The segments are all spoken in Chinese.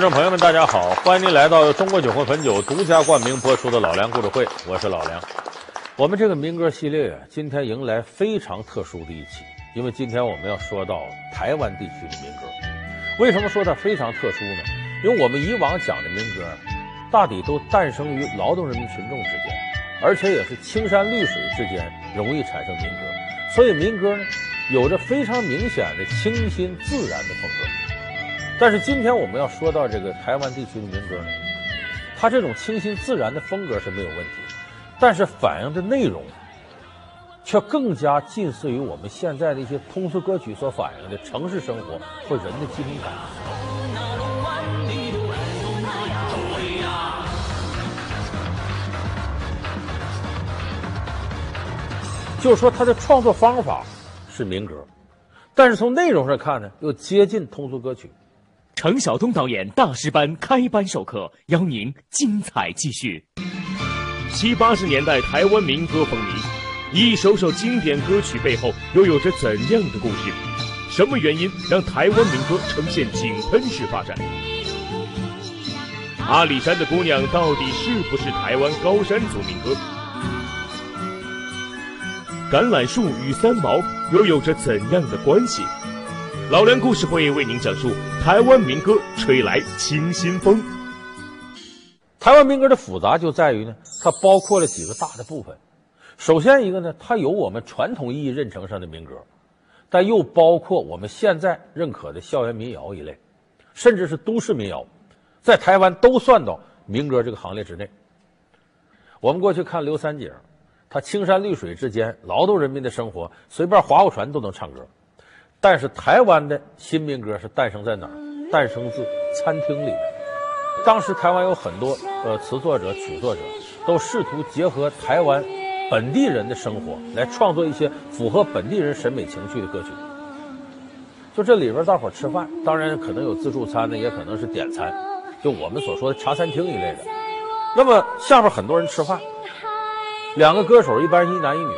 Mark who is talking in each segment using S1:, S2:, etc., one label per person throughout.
S1: 观众朋友们，大家好！欢迎您来到中国酒魂汾酒独家冠名播出的《老梁故事会》，我是老梁。我们这个民歌系列啊，今天迎来非常特殊的一期，因为今天我们要说到台湾地区的民歌。为什么说它非常特殊呢？因为我们以往讲的民歌，大抵都诞生于劳动人民群众之间，而且也是青山绿水之间容易产生民歌，所以民歌呢，有着非常明显的清新自然的风格。但是今天我们要说到这个台湾地区的民歌呢，它这种清新自然的风格是没有问题，但是反映的内容却更加近似于我们现在的一些通俗歌曲所反映的城市生活或人的基本感。就是说，它的创作方法是民歌，但是从内容上看呢，又接近通俗歌曲。
S2: 程晓东导演大师班开班授课，邀您精彩继续。七八十年代台湾民歌风靡，一首首经典歌曲背后又有着怎样的故事？什么原因让台湾民歌呈现井喷式发展？阿里山的姑娘到底是不是台湾高山族民歌？橄榄树与三毛又有着怎样的关系？老梁故事会为您讲述台湾民歌吹来清新风。
S1: 台湾民歌的复杂就在于呢，它包括了几个大的部分。首先一个呢，它有我们传统意义认成上的民歌，但又包括我们现在认可的校园民谣一类，甚至是都市民谣，在台湾都算到民歌这个行列之内。我们过去看刘三姐，她青山绿水之间，劳动人民的生活，随便划划船都能唱歌。但是台湾的新民歌是诞生在哪儿？诞生自餐厅里。当时台湾有很多呃词作者、曲作者，都试图结合台湾本地人的生活，来创作一些符合本地人审美情趣的歌曲。就这里边，大伙吃饭，当然可能有自助餐的，也可能是点餐，就我们所说的茶餐厅一类的。那么下边很多人吃饭，两个歌手一般一男一女，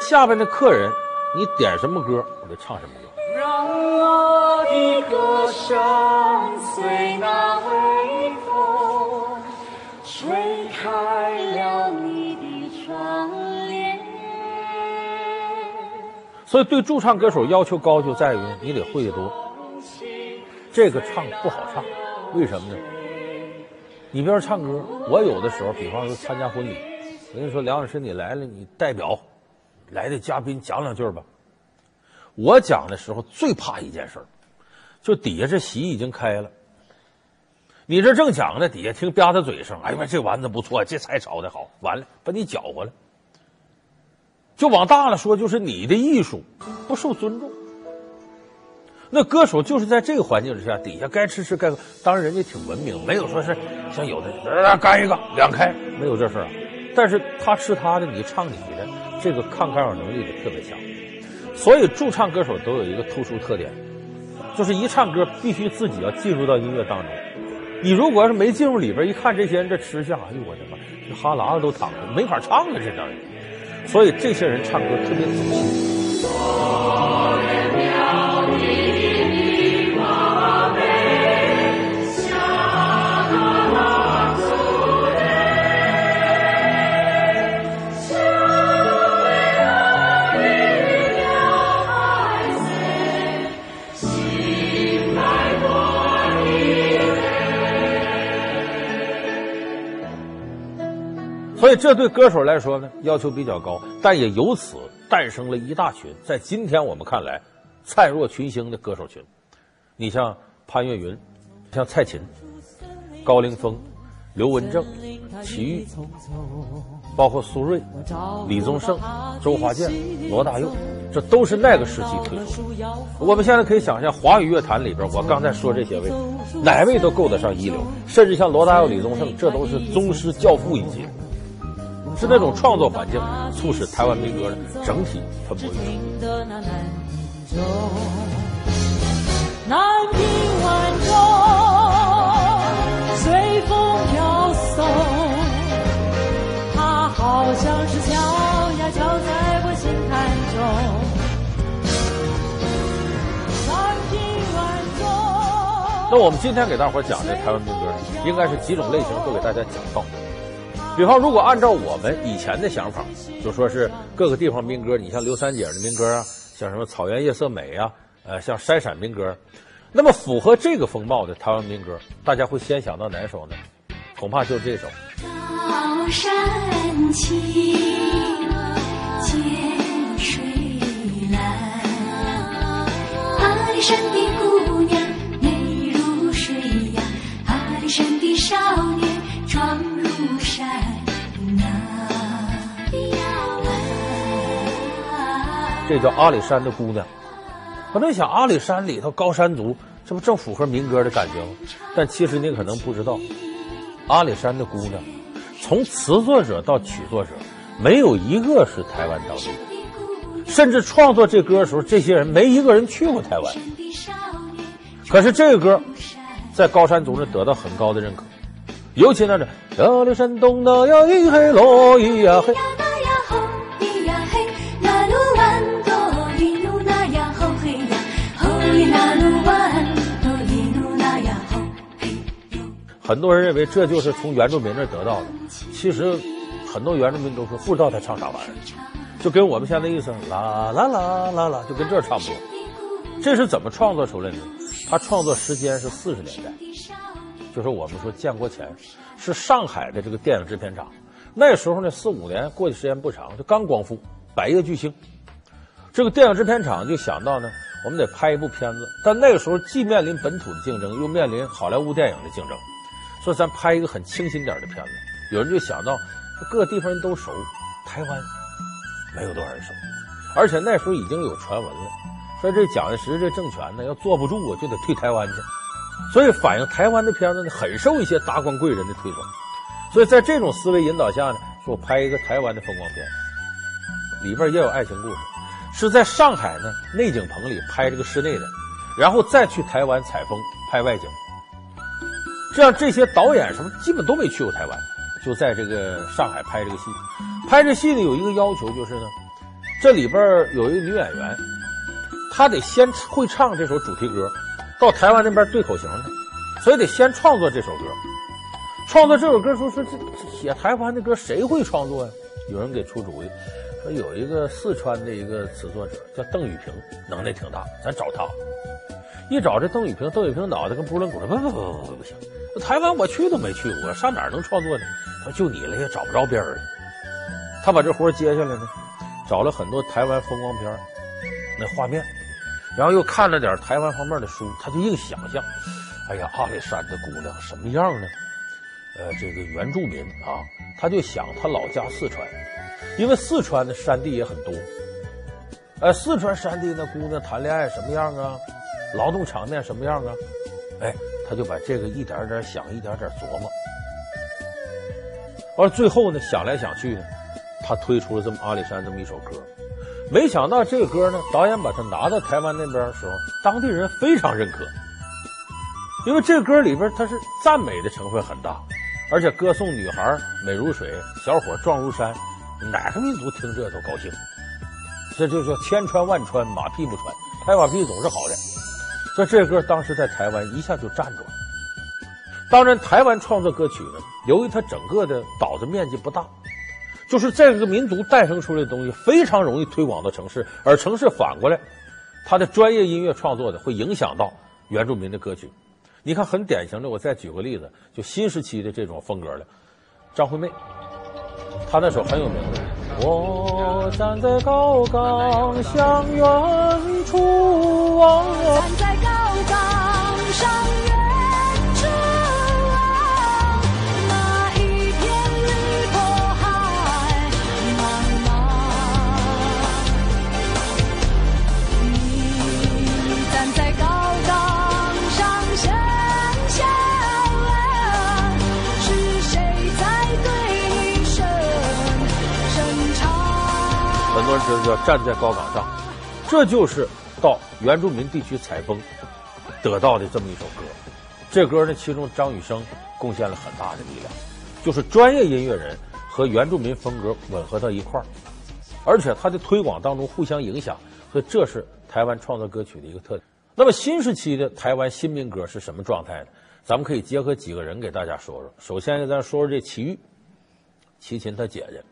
S1: 下边的客人。你点什么歌，我就唱什么歌。让我的歌声随那微风，吹开了你的窗帘。所以，对驻唱歌手要求高，就在于你得会的多。这个唱不好唱，为什么呢？你比如唱歌，我有的时候，比方说参加婚礼，我跟你说，梁老师你来了，你代表。来的嘉宾讲两句吧。我讲的时候最怕一件事，就底下这席已经开了，你这正讲呢，底下听吧嗒嘴声，哎呀妈，这丸子不错，这菜炒的好，完了把你搅和了。就往大了说，就是你的艺术不受尊重。那歌手就是在这个环境之下，底下该吃吃该，当然人家挺文明，没有说是像有的呃干一个两开，没有这事儿。但是他吃他的，你唱你的。这个抗干扰能力也特别强，所以驻唱歌手都有一个突出特点，就是一唱歌必须自己要进入到音乐当中。你如果要是没进入里边，一看这些人这吃相，哎呦我的妈，这哈喇子都淌了，没法唱了这当然。所以这些人唱歌特别走心。所以这对歌手来说呢，要求比较高，但也由此诞生了一大群在今天我们看来灿若群星的歌手群。你像潘越云，像蔡琴、高凌风、刘文正、齐豫，包括苏芮、李宗盛、周华健、罗大佑，这都是那个时期推出。我们现在可以想象，华语乐坛里边，我刚才说这些位，哪位都够得上一流，甚至像罗大佑、李宗盛，这都是宗师教父一级。是那种创作环境，促使台湾民歌的整体蓬勃运动。南屏晚钟，随风飘送，它好像是敲呀敲在我心坎中。南屏晚钟。那我们今天给大伙讲的台湾民歌，应该是几种类型都给大家讲到。比方，如果按照我们以前的想法，就说是各个地方民歌，你像刘三姐的民歌啊，像什么草原夜色美啊，呃，像筛陕民歌，那么符合这个风貌的台湾民歌，大家会先想到哪首呢？恐怕就是这首。
S3: 高山青，涧水蓝，阿里山的姑娘美如水呀，阿里山的少年
S1: 这叫阿里山的姑娘。可能想阿里山里头高山族，这不正符合民歌的感觉吗？但其实你可能不知道，阿里山的姑娘，从词作者到曲作者，没有一个是台湾当地，甚至创作这歌的时候，这些人没一个人去过台湾。可是这个歌，在高山族那得到很高的认可，尤其那是阿里山东的呀一黑罗咿呀嘿。很多人认为这就是从原住民那得到的，其实很多原住民都说不知道他唱啥玩意儿，就跟我们现在意思啦啦啦啦啦，就跟这差不多。这是怎么创作出来的？他创作时间是四十年代，就是我们说建国前，是上海的这个电影制片厂。那时候呢，四五年过去时间不长，就刚光复，百业巨星。这个电影制片厂就想到呢，我们得拍一部片子，但那个时候既面临本土的竞争，又面临好莱坞电影的竞争。说咱拍一个很清新点的片子，有人就想到，各地方人都熟，台湾没有多少人熟，而且那时候已经有传闻了，说这蒋介石这政权呢要坐不住啊，就得退台湾去，所以反映台湾的片子呢很受一些达官贵人的推崇，所以在这种思维引导下呢，说我拍一个台湾的风光片，里边也有爱情故事，是在上海呢内景棚里拍这个室内的，然后再去台湾采风拍外景。这样，这些导演什么基本都没去过台湾，就在这个上海拍这个戏。拍这戏呢，有一个要求就是呢，这里边有一个女演员，她得先会唱这首主题歌，到台湾那边对口型去，所以得先创作这首歌。创作这首歌说说这写台湾的歌谁会创作呀？有人给出主意，说有一个四川的一个词作者叫邓雨平，能耐挺大，咱找他。一找这邓雨平，邓雨平脑袋跟拨浪鼓似的，不不不不不行。台湾我去都没去过，上哪儿能创作呢？他说就你了，也找不着别人。他把这活接下来呢，找了很多台湾风光片那画面，然后又看了点台湾方面的书，他就硬想象，哎呀，阿里山的姑娘什么样呢？呃，这个原住民啊，他就想他老家四川，因为四川的山地也很多。呃，四川山地那姑娘谈恋爱什么样啊？劳动场面什么样啊？哎。他就把这个一点点想，一点点琢磨，完了最后呢，想来想去呢，他推出了这么阿里山这么一首歌。没想到这个歌呢，导演把它拿到台湾那边的时候，当地人非常认可，因为这歌里边它是赞美的成分很大，而且歌颂女孩美如水，小伙壮如山，哪个民族听这都高兴。这就叫千穿万穿，马屁不穿，拍马屁总是好的。那这歌当时在台湾一下就站住了。当然，台湾创作歌曲呢，由于它整个的岛的面积不大，就是这个民族诞生出来的东西非常容易推广到城市，而城市反过来，它的专业音乐创作的会影响到原住民的歌曲。你看，很典型的，我再举个例子，就新时期的这种风格的张惠妹，她那首很有名的。我站在高岗向远处望，很多人觉得叫站在高岗上，这就是。到原住民地区采风，得到的这么一首歌，这歌呢，其中张雨生贡献了很大的力量，就是专业音乐人和原住民风格吻合到一块儿，而且他的推广当中互相影响，所以这是台湾创作歌曲的一个特点。那么新时期的台湾新民歌是什么状态呢？咱们可以结合几个人给大家说说。首先，咱说说这齐豫，齐秦他姐姐。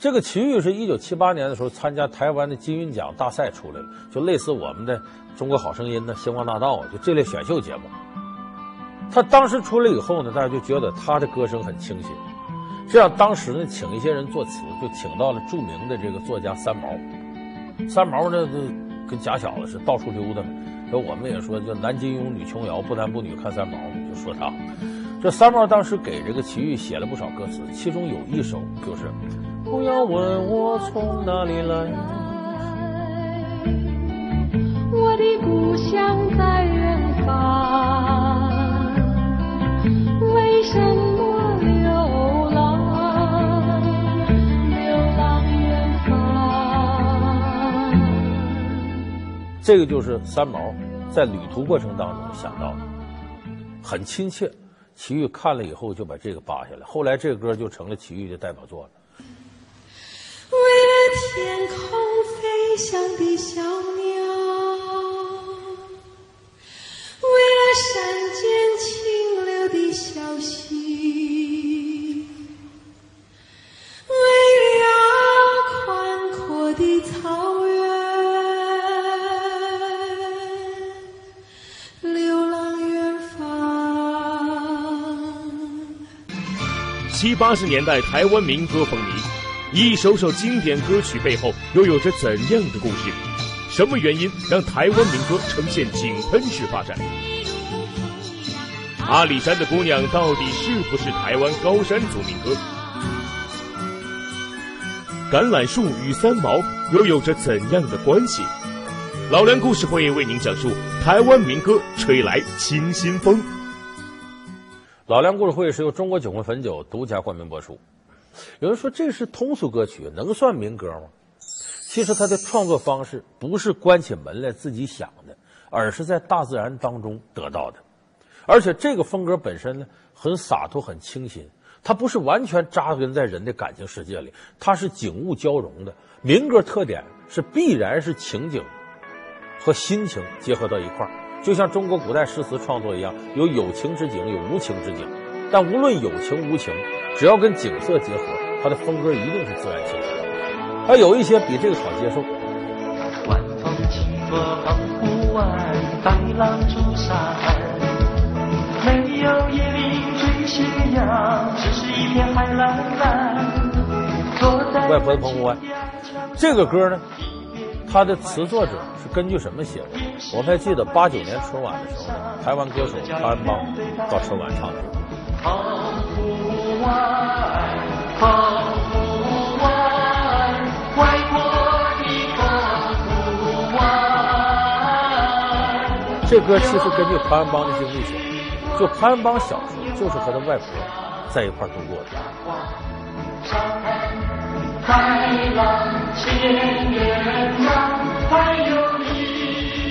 S1: 这个齐豫是一九七八年的时候参加台湾的金韵奖大赛出来的，就类似我们的《中国好声音》的《星光大道》啊，就这类选秀节目。他当时出来以后呢，大家就觉得他的歌声很清新。这样，当时呢，请一些人作词，就请到了著名的这个作家三毛。三毛呢，跟假小子似的，到处溜达嘛。说我们也说，叫男金庸，女琼瑶，不男不女看三毛，就说他。这三毛当时给这个齐豫写了不少歌词，其中有一首就是“不要问我从哪里来”，
S3: 我的故乡在远方，为什么流浪，流浪远方？
S1: 这个就是三毛在旅途过程当中想到的，很亲切。齐豫看了以后就把这个扒下来，后来这个歌就成了齐豫的代表作了。
S3: 天空飞翔的小鸟，为了山间清流的小溪，为了宽阔的草原。
S2: 七八十年代台湾民歌风靡，一首首经典歌曲背后又有着怎样的故事？什么原因让台湾民歌呈现井喷式发展？阿里山的姑娘到底是不是台湾高山族民歌？橄榄树与三毛又有着怎样的关系？老梁故事会为您讲述台湾民歌吹来清新风。
S1: 老梁故事会是由中国酒魂汾酒独家冠名播出。有人说这是通俗歌曲，能算民歌吗？其实他的创作方式不是关起门来自己想的，而是在大自然当中得到的。而且这个风格本身呢，很洒脱、很清新。它不是完全扎根在人的感情世界里，它是景物交融的。民歌特点是必然是情景和心情结合到一块儿。就像中国古代诗词创作一样，有有情之景，有无情之景。但无论有情无情，只要跟景色结合，它的风格一定是自然清晰的。它有一些比这个好接受。
S4: 晚风起落澎湖湾，白浪逐沙岸，没有椰林缀斜阳，只是一片海蓝蓝。
S1: 外婆的澎湖湾，这个歌呢，它的词作者是。根据什么写的？我还记得八九年春晚的时候，台湾歌手潘安邦到春晚唱的。澎湖湾，澎湖湾，外婆的澎湖湾。这歌其实根据潘安邦的经历写，就潘安邦小时候就是和他外婆在一块度过的。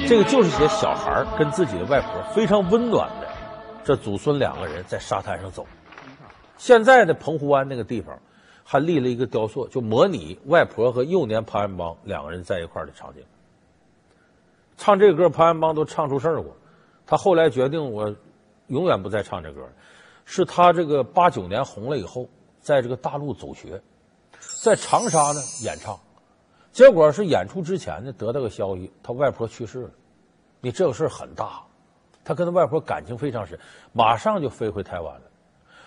S1: 这个就是写小孩跟自己的外婆非常温暖的，这祖孙两个人在沙滩上走。现在的澎湖湾那个地方，还立了一个雕塑，就模拟外婆和幼年潘安邦两个人在一块的场景。唱这歌，潘安邦都唱出事儿过。他后来决定，我永远不再唱这歌。是他这个八九年红了以后，在这个大陆走学，在长沙呢演唱。结果是演出之前呢，得到个消息，他外婆去世了。你这个事儿很大，他跟他外婆感情非常深，马上就飞回台湾了。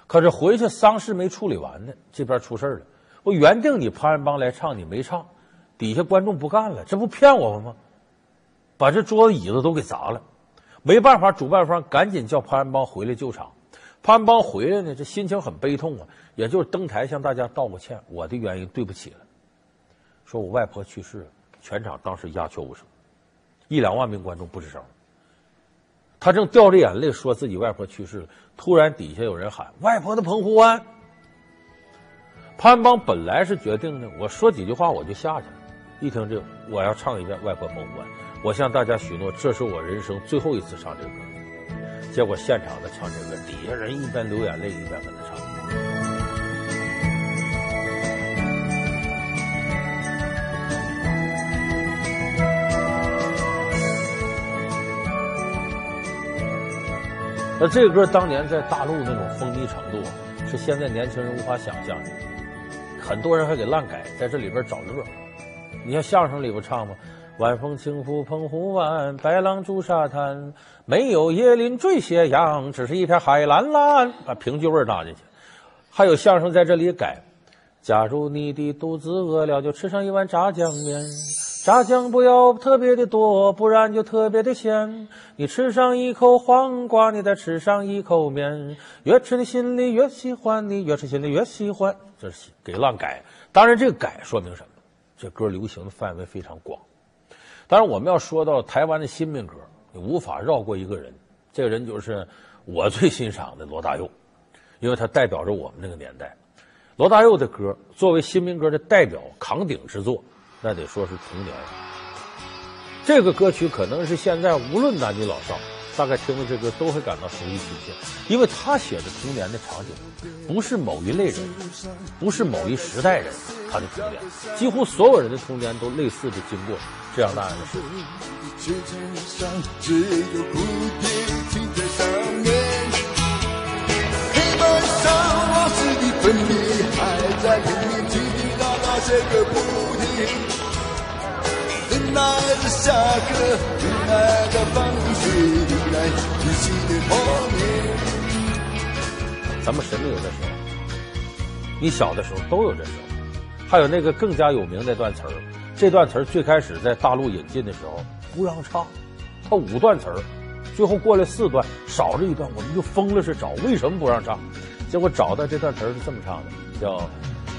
S1: 可是回去丧事没处理完呢，这边出事了。我原定你潘安邦来唱，你没唱，底下观众不干了，这不骗我们吗？把这桌子椅子都给砸了。没办法，主办方赶紧叫潘安邦回来救场。潘安邦回来呢，这心情很悲痛啊，也就是登台向大家道个歉，我的原因对不起了。说我外婆去世了，全场当时鸦雀无声，一两万名观众不吱声。他正掉着眼泪说自己外婆去世了，突然底下有人喊：“外婆的澎湖湾！”潘邦本来是决定的，我说几句话我就下去了。一听这，我要唱一遍《外婆澎湖湾》，我向大家许诺，这是我人生最后一次唱这个歌。结果现场的唱这个，底下人一边流眼泪一边跟他那这个歌当年在大陆那种风靡程度，是现在年轻人无法想象的。很多人还给乱改，在这里边找乐。你像相声里边唱吗？晚风轻拂澎湖湾，白浪逐沙滩，没有椰林缀斜阳，只是一片海蓝蓝。把评剧味儿搭进去。还有相声在这里改。假如你的肚子饿了，就吃上一碗炸酱面，炸酱不要特别的多，不然就特别的咸。你吃上一口黄瓜，你再吃上一口面，越吃你心里越喜欢，你越吃心里越喜欢。这是给乱改。当然，这个改说明什么？这歌流行的范围非常广。当然，我们要说到台湾的新民歌，你无法绕过一个人，这个人就是我最欣赏的罗大佑，因为他代表着我们那个年代。罗大佑的歌作为新民歌的代表扛鼎之作，那得说是童年。这个歌曲可能是现在无论男女老少，大概听了这歌都会感到熟悉亲切，因为他写的童年的场景，不是某一类人，不是某一时代人，他的童年，几乎所有人的童年都类似的经过这样那样的事。下课，等待着放学，等待自己的童年。咱们谁没有这时候？你小的时候都有这时候。还有那个更加有名的段词儿，这段词儿最开始在大陆引进的时候不让唱，它五段词儿，最后过了四段，少了一段，我们就疯了似的找为什么不让唱？结果找到这段词儿是这么唱的，叫。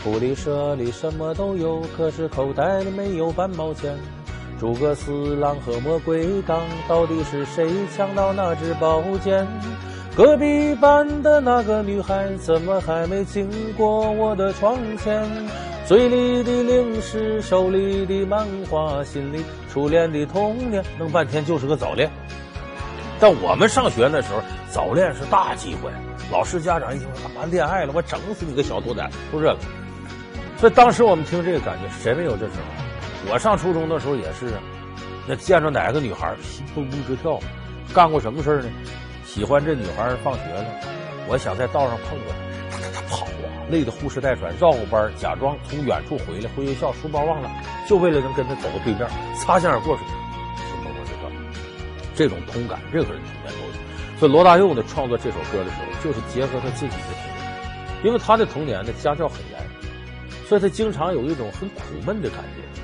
S1: 普利社里什么都有，可是口袋里没有半毛钱。诸葛四郎和魔鬼党，到底是谁抢到那支宝剑？隔壁班的那个女孩，怎么还没经过我的窗前？嘴里的零食，手里的漫画，心里初恋的童年，弄半天就是个早恋。但我们上学那时候，早恋是大忌讳，老师家长一听说他恋爱了，我整死你个小兔崽子，就这个。所以当时我们听这个感觉，谁没有这时候？我上初中的时候也是啊，那见着哪个女孩心砰砰直跳。干过什么事呢？喜欢这女孩放学了，我想在道上碰过她，她她跑啊，累得呼哧带喘，绕过班，假装从远处回来，回学校书包忘了，就为了能跟她走到对面，擦肩而过时，心砰砰直跳。这种通感，任何人童年都有。所以罗大佑呢，创作这首歌的时候，就是结合他自己的童年，因为他的童年呢，家教很严。所以他经常有一种很苦闷的感觉。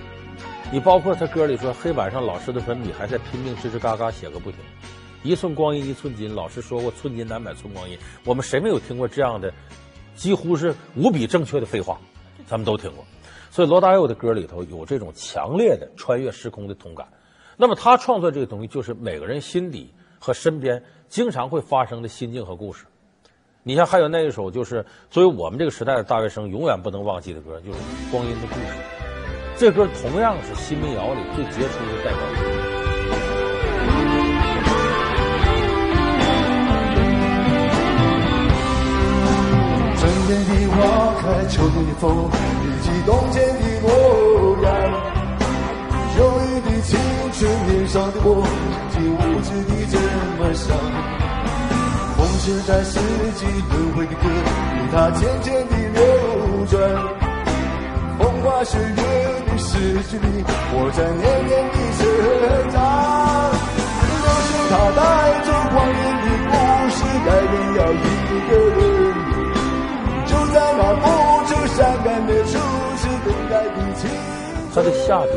S1: 你包括他歌里说，黑板上老师的粉笔还在拼命吱吱嘎嘎写个不停。一寸光阴一寸金，老师说过寸金难买寸光阴。我们谁没有听过这样的几乎是无比正确的废话？咱们都听过。所以罗大佑的歌里头有这种强烈的穿越时空的同感。那么他创作这个东西，就是每个人心底和身边经常会发生的心境和故事。你像还有那一首，就是作为我们这个时代的大学生永远不能忘记的歌，就是《光阴的故事》。这歌同样是新民谣里最杰出的代表。春天的花开，秋天的风，以及冬天的模样。忧郁的青春，年少的我，竟无知的这么想。是在四季轮回的歌，与它渐渐地流转。风花雪月的诗句里，我在年年的成长。流水它带走光阴的故事，改变了一个人。就在那不愁善感的初次等待的青春。他的下句，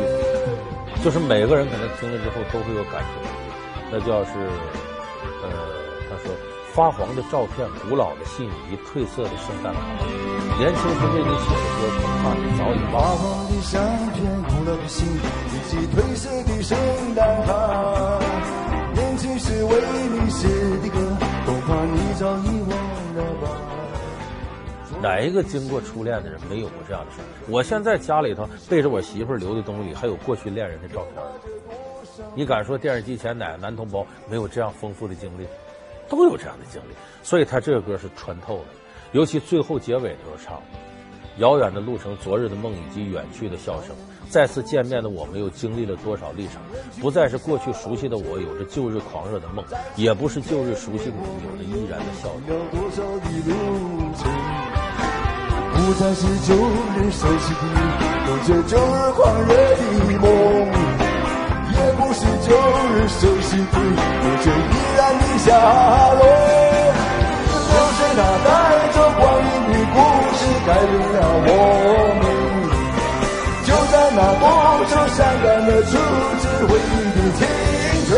S1: 就是每个人可能听了之后都会有感觉，那叫是，呃，他说。发黄的照片，古老的信仪，褪色的圣诞卡。年轻时为你写的歌，恐怕你早已忘了。发黄的相片，古老的信仪，以及褪色的圣诞卡。年轻时为你写的歌，恐怕你早已忘了吧。哪一个经过初恋的人没有过这样的事儿？我现在家里头背着我媳妇留的东西里，还有过去恋人的照片。你敢说电视机前哪个男同胞没有这样丰富的经历？都有这样的经历，所以他这个歌是穿透的，尤其最后结尾的时候唱：“遥远的路程，昨日的梦，以及远去的笑声。再次见面的我们，又经历了多少历程？不再是过去熟悉的我，有着旧日狂热的梦，也不是旧日熟悉的你，有着依然的笑容。
S5: 有多少的路程，不再是旧日熟悉的，有着旧日狂热的梦，旧日熟悉的，有着依然的下落。流水它带着光阴的故事，改变了我们。就在那多愁善感的初次回忆的青春。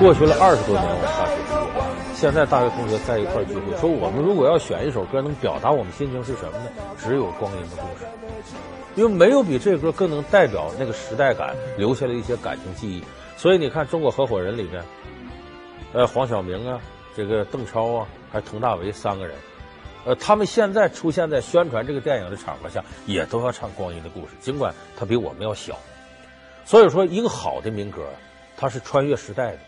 S1: 过去了二十多年，了，现在大学同学在一块聚会，说我们如果要选一首歌能表达我们心情是什么呢？只有《光阴的故事》，因为没有比这歌更能代表那个时代感，留下了一些感情记忆。所以你看，《中国合伙人》里面，呃，黄晓明啊，这个邓超啊，还佟大为三个人。呃，他们现在出现在宣传这个电影的场合下，也都要唱《光阴的故事》，尽管他比我们要小。所以说，一个好的民歌，它是穿越时代的。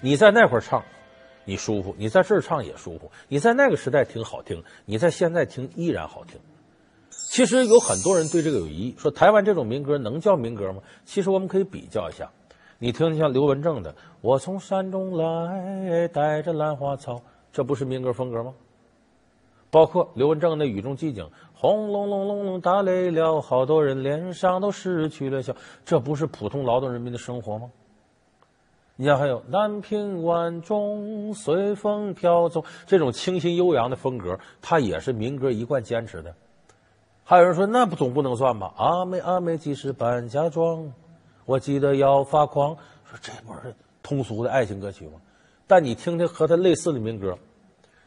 S1: 你在那会儿唱，你舒服；你在这儿唱也舒服。你在那个时代听好听，你在现在听依然好听。其实有很多人对这个有疑义，说台湾这种民歌能叫民歌吗？其实我们可以比较一下，你听听像刘文正的《我从山中来，带着兰花草》，这不是民歌风格吗？包括刘文正的《雨中寂静》，轰隆隆隆隆打雷了，好多人脸上都失去了笑，这不是普通劳动人民的生活吗？你像还有南屏晚钟随风飘走，这种清新悠扬的风格，它也是民歌一贯坚持的。还有人说那不总不能算吧？阿妹阿妹即使搬家庄，我记得要发狂。说这不是通俗的爱情歌曲吗？但你听听和它类似的民歌。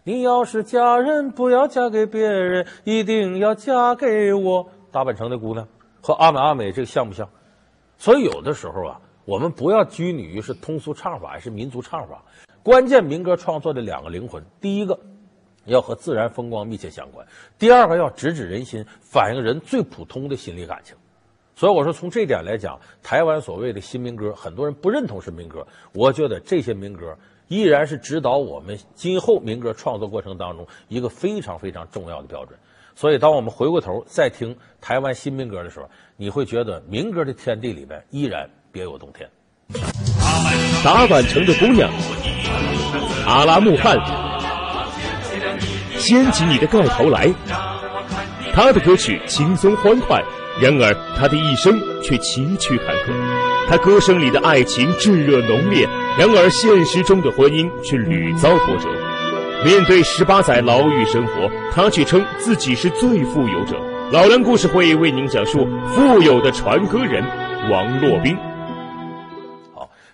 S1: 你要是嫁人，不要嫁给别人，一定要嫁给我。大阪城的姑娘和阿美阿美这个像不像？所以有的时候啊，我们不要拘泥于是通俗唱法还是民族唱法。关键民歌创作的两个灵魂，第一个要和自然风光密切相关，第二个要直指人心，反映人最普通的心理感情。所以我说，从这点来讲，台湾所谓的新民歌，很多人不认同是民歌，我觉得这些民歌。依然是指导我们今后民歌创作过程当中一个非常非常重要的标准。所以，当我们回过头再听台湾新民歌的时候，你会觉得民歌的天地里面依然别有洞天。
S2: 大阪城的姑娘，阿拉木汗，掀起你的盖头来。他的歌曲轻松欢快，然而他的一生却崎岖坎坷。他歌声里的爱情炙热浓烈，然而现实中的婚姻却屡遭波折。面对十八载牢狱生活，他却称自己是最富有者。老梁故事会为您讲述富有的传歌人王洛
S1: 宾。